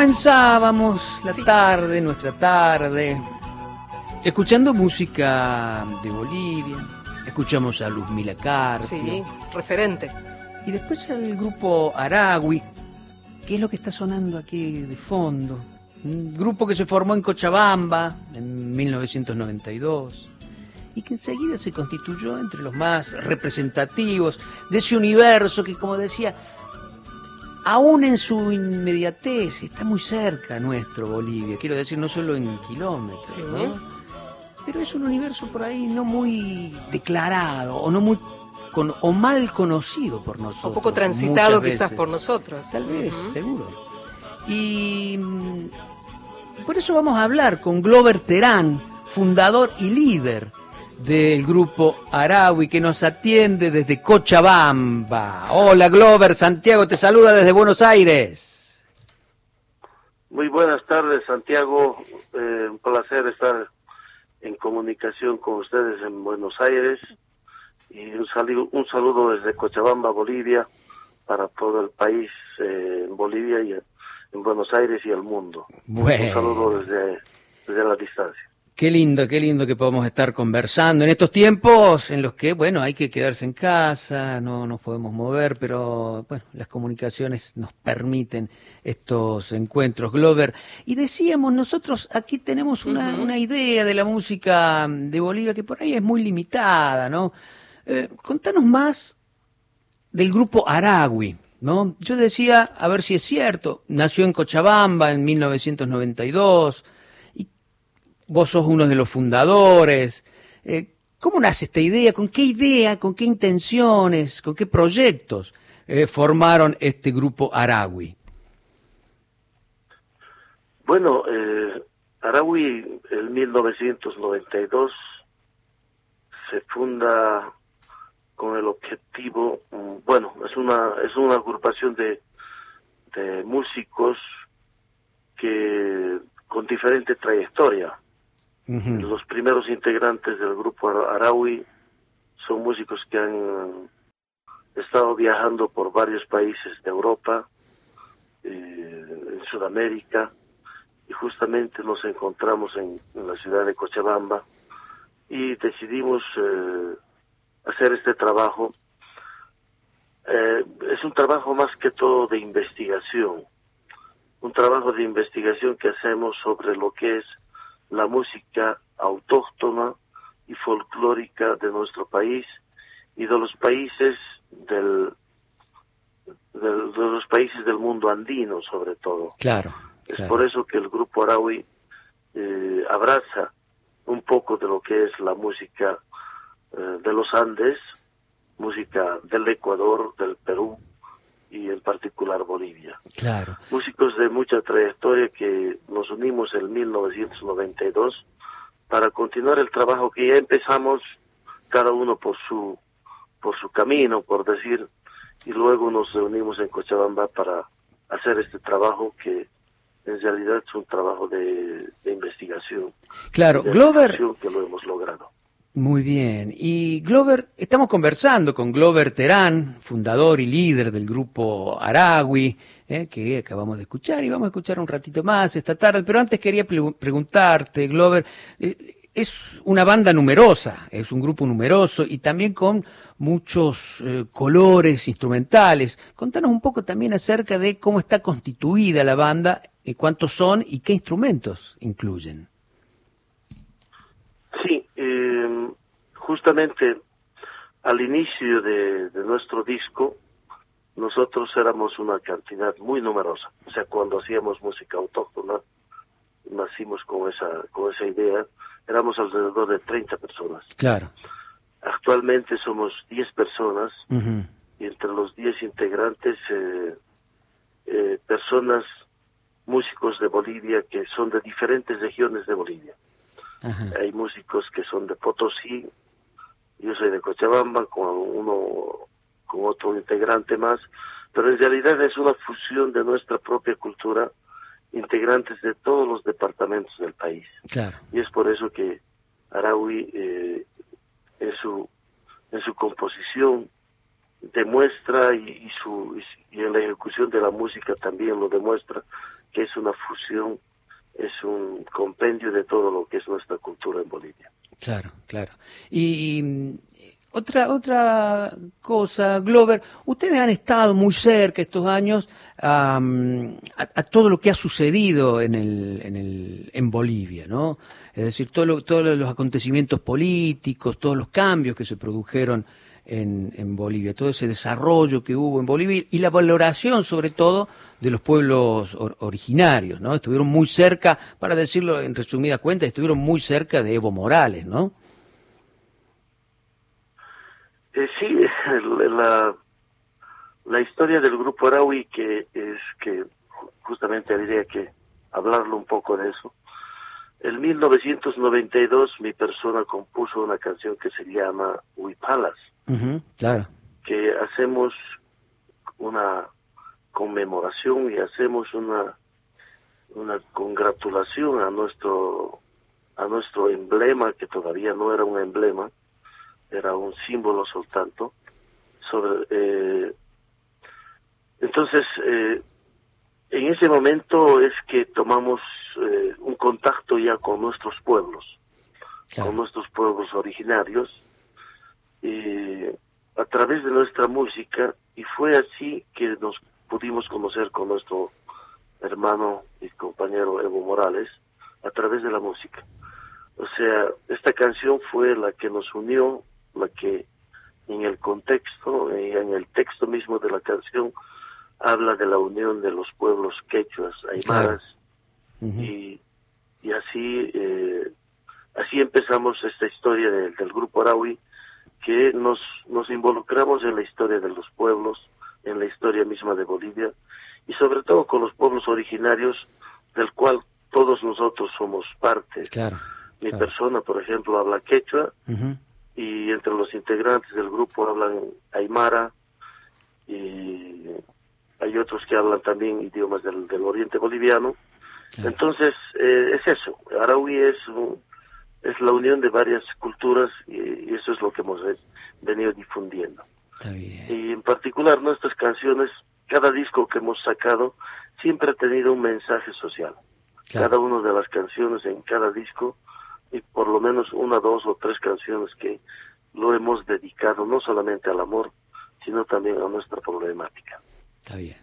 comenzábamos la tarde, nuestra tarde, escuchando música de Bolivia. Escuchamos a Luzmila Carpio. Sí, referente. Y después el grupo Aragui, que es lo que está sonando aquí de fondo. Un grupo que se formó en Cochabamba en 1992 y que enseguida se constituyó entre los más representativos de ese universo que, como decía, aún en su inmediatez está muy cerca nuestro Bolivia, quiero decir, no solo en kilómetros, ¿no? pero es un universo por ahí no muy declarado o no muy o mal conocido por nosotros. Un poco transitado quizás por nosotros. Tal vez, seguro. Y mm, por eso vamos a hablar con Glover Terán, fundador y líder del grupo Araui que nos atiende desde Cochabamba. Hola Glover, Santiago te saluda desde Buenos Aires. Muy buenas tardes Santiago, eh, un placer estar en comunicación con ustedes en Buenos Aires y un saludo, un saludo desde Cochabamba, Bolivia, para todo el país, eh, en Bolivia y en Buenos Aires y el mundo. Bueno. Un saludo desde, desde la distancia. Qué lindo, qué lindo que podamos estar conversando en estos tiempos en los que, bueno, hay que quedarse en casa, no nos podemos mover, pero, bueno, las comunicaciones nos permiten estos encuentros, Glover. Y decíamos, nosotros aquí tenemos una, una idea de la música de Bolivia que por ahí es muy limitada, ¿no? Eh, contanos más del grupo Aragui, ¿no? Yo decía, a ver si es cierto, nació en Cochabamba en 1992 vos sos uno de los fundadores. Eh, ¿Cómo nace esta idea? ¿Con qué idea, con qué intenciones, con qué proyectos eh, formaron este grupo Aragui? Bueno, eh, en 1992 se funda con el objetivo, bueno, es una es una agrupación de, de músicos que con diferente trayectoria. Los primeros integrantes del grupo Araui son músicos que han estado viajando por varios países de Europa, eh, en Sudamérica, y justamente nos encontramos en, la ciudad de Cochabamba y decidimos eh, hacer este trabajo. Eh, es un trabajo más que todo de investigación, un trabajo de investigación que hacemos sobre lo que es la música autóctona y folclórica de nuestro país y de los países del, de los países del mundo andino sobre todo. Claro. Es por eso que el grupo Araui eh, abraza un poco de lo que es la música eh, de los Andes, música del Ecuador, del Perú, y en particular Bolivia. Claro. Músicos de mucha trayectoria que nos unimos en 1992 para continuar el trabajo que ya empezamos cada uno por su por su camino, por decir, y luego nos reunimos en Cochabamba para hacer este trabajo que en realidad es un trabajo de, investigación. Claro, Glover. Que lo hemos logrado. Muy bien. Y Glover, estamos conversando con Glover Terán, fundador y líder del grupo Aragui, eh, que acabamos de escuchar y vamos a escuchar un ratito más esta tarde. Pero antes quería preguntarte, Glover, eh, es una banda numerosa, es un grupo numeroso y también con muchos eh, colores instrumentales. Contanos un poco también acerca de cómo está constituida la banda, cuántos son y qué instrumentos incluyen. Justamente al inicio de, nuestro disco, nosotros éramos una cantidad muy numerosa. O sea, cuando hacíamos música autóctona, nacimos con esa, con esa idea, éramos alrededor de 30 personas. Claro. Actualmente somos 10 personas y entre los 10 integrantes, eh, eh, personas, músicos de Bolivia que son de diferentes regiones de Bolivia. Hay músicos que son de Potosí, yo soy de Cochabamba con uno con otro integrante más, pero en realidad es una fusión de nuestra propia cultura, integrantes de todos los departamentos del país. Claro. Y es por eso que Araui eh, en su en su composición demuestra y, su y en la ejecución de la música también lo demuestra que es una fusión, es un compendio de todo lo que es nuestra cultura en Bolivia. Claro, claro. Y, otra, otra cosa, Glover, ustedes han estado muy cerca estos años a, todo lo que ha sucedido en, el, en, el, en Bolivia, ¿no? Es decir, todo todos los acontecimientos políticos, todos los cambios que se produjeron en, Bolivia, todo ese desarrollo que hubo en Bolivia y la valoración sobre todo de los pueblos originarios, ¿no? Estuvieron muy cerca, para decirlo en resumida cuenta, estuvieron muy cerca de Evo Morales, ¿no? Eh, sí, la, la historia del grupo Araui que es que justamente habría que hablarlo un poco de eso. En 1992 mi persona compuso una canción que se llama Huipalas, claro. que hacemos una conmemoración y hacemos una una congratulación a nuestro a nuestro emblema que todavía no era un emblema era un símbolo soltanto sobre eh, entonces eh, en ese momento es que tomamos eh, un contacto ya con nuestros pueblos con nuestros pueblos originarios a través de nuestra música y fue así que nos pudimos conocer con nuestro hermano y compañero Evo Morales a través de la música. O sea, esta canción fue la que nos unió, la que en el contexto, en el texto mismo de la canción, habla de la unión de los pueblos quechuas, aymaras, y, y así, eh, así empezamos esta historia del grupo Araui, que nos, nos involucramos en la historia de los pueblos, en la historia misma de Bolivia, y sobre todo con los pueblos originarios, del cual todos nosotros somos parte. Claro, Mi persona, por ejemplo, habla quechua, y entre los integrantes del grupo hablan aymara, y hay otros que hablan también idiomas del, del oriente boliviano. Entonces, eh, es eso. Araui es un, es la unión de varias culturas y, eso es lo que hemos venido difundiendo. Y en particular nuestras canciones, cada disco que hemos sacado siempre ha tenido un mensaje social. Cada una de las canciones en cada disco y por lo menos una, dos o tres canciones que lo hemos dedicado no solamente al amor, sino también a nuestra problemática. Está bien,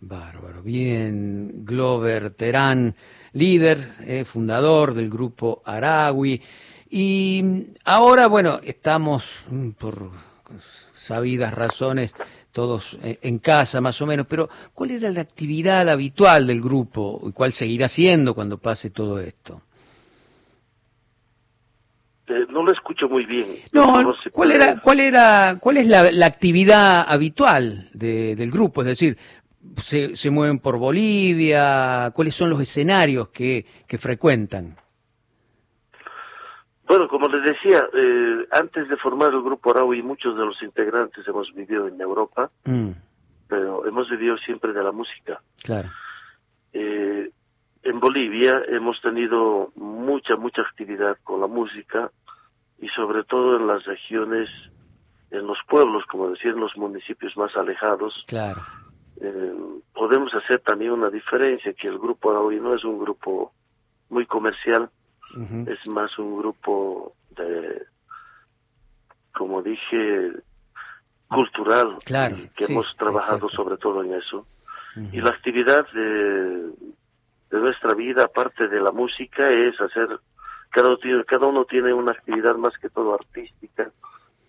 bárbaro. Bien, Glover Terán líder, eh, fundador del grupo Aragui. Y ahora, bueno, estamos mm, por sabidas razones todos eh, en casa más o menos, pero ¿cuál era la actividad habitual del grupo y cuál seguirá siendo cuando pase todo esto? Eh, no lo escucho muy bien. No, ¿cuál era, cuál era, cuál es la, la actividad habitual de, del grupo? Es decir, se, se mueven por Bolivia? ¿Cuáles son los escenarios que, que frecuentan? Bueno, como les decía, eh, antes de formar el grupo Araui, muchos de los integrantes hemos vivido en Europa, mm. pero hemos vivido siempre de la música. Claro. Eh, en Bolivia hemos tenido mucha, mucha actividad con la música y sobre todo en las regiones, en los pueblos, como decir, en los municipios más alejados. Claro eh, podemos hacer también una diferencia, que el grupo hoy no es un grupo muy comercial, es más un grupo de, como dije, cultural, claro, que hemos trabajado sobre todo en eso. Y la actividad de, de nuestra vida, aparte de la música, es hacer, cada, cada uno tiene una actividad más que todo artística,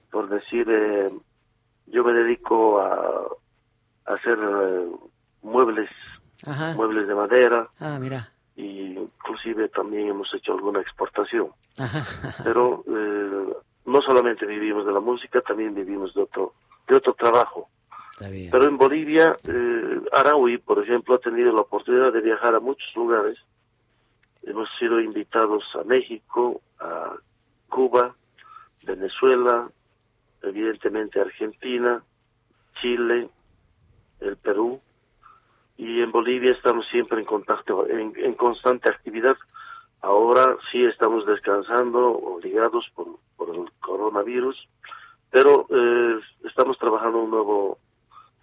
por decir, eh, yo me dedico a hacer eh, muebles, muebles de madera. Ah, mira. Y inclusive también hemos hecho alguna exportación. Pero eh, no solamente vivimos de la música, también vivimos de otro, de otro trabajo. Pero en Bolivia, eh, Araui, por ejemplo, ha tenido la oportunidad de viajar a muchos lugares. Hemos sido invitados a México, a Cuba, Venezuela, evidentemente Argentina, Chile, el Perú, y en Bolivia estamos siempre en contacto, en, constante actividad. Ahora sí estamos descansando, obligados por, el coronavirus, pero eh, estamos trabajando un nuevo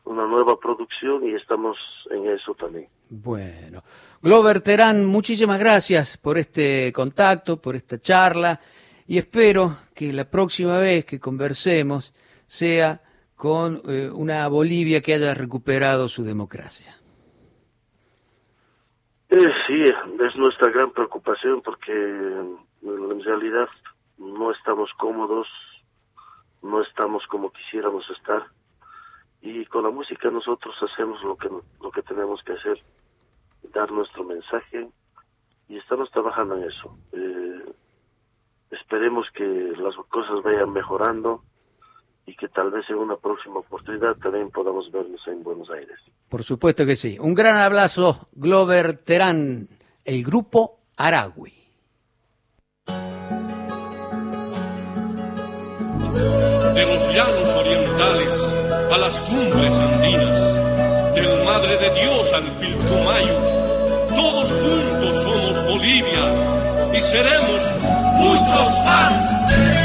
una nueva producción y estamos en eso también. Bueno, Glover Terán, muchísimas gracias por este contacto, por esta charla y espero que la próxima vez que conversemos sea con eh, una Bolivia que haya recuperado su democracia. Eh, sí, es nuestra gran preocupación porque en realidad no estamos cómodos, no estamos como quisiéramos estar y con la música nosotros hacemos lo que lo que tenemos que hacer, dar nuestro mensaje y estamos trabajando en eso. Eh, esperemos que las cosas vayan mejorando y que tal vez en una próxima oportunidad también podamos vernos en Buenos Aires. Por supuesto que sí. Un gran abrazo, Glover Terán, el grupo Aragui. De los llanos orientales a las cumbres andinas, del Madre de Dios al Pilcomayo, todos juntos somos Bolivia y seremos muchos más.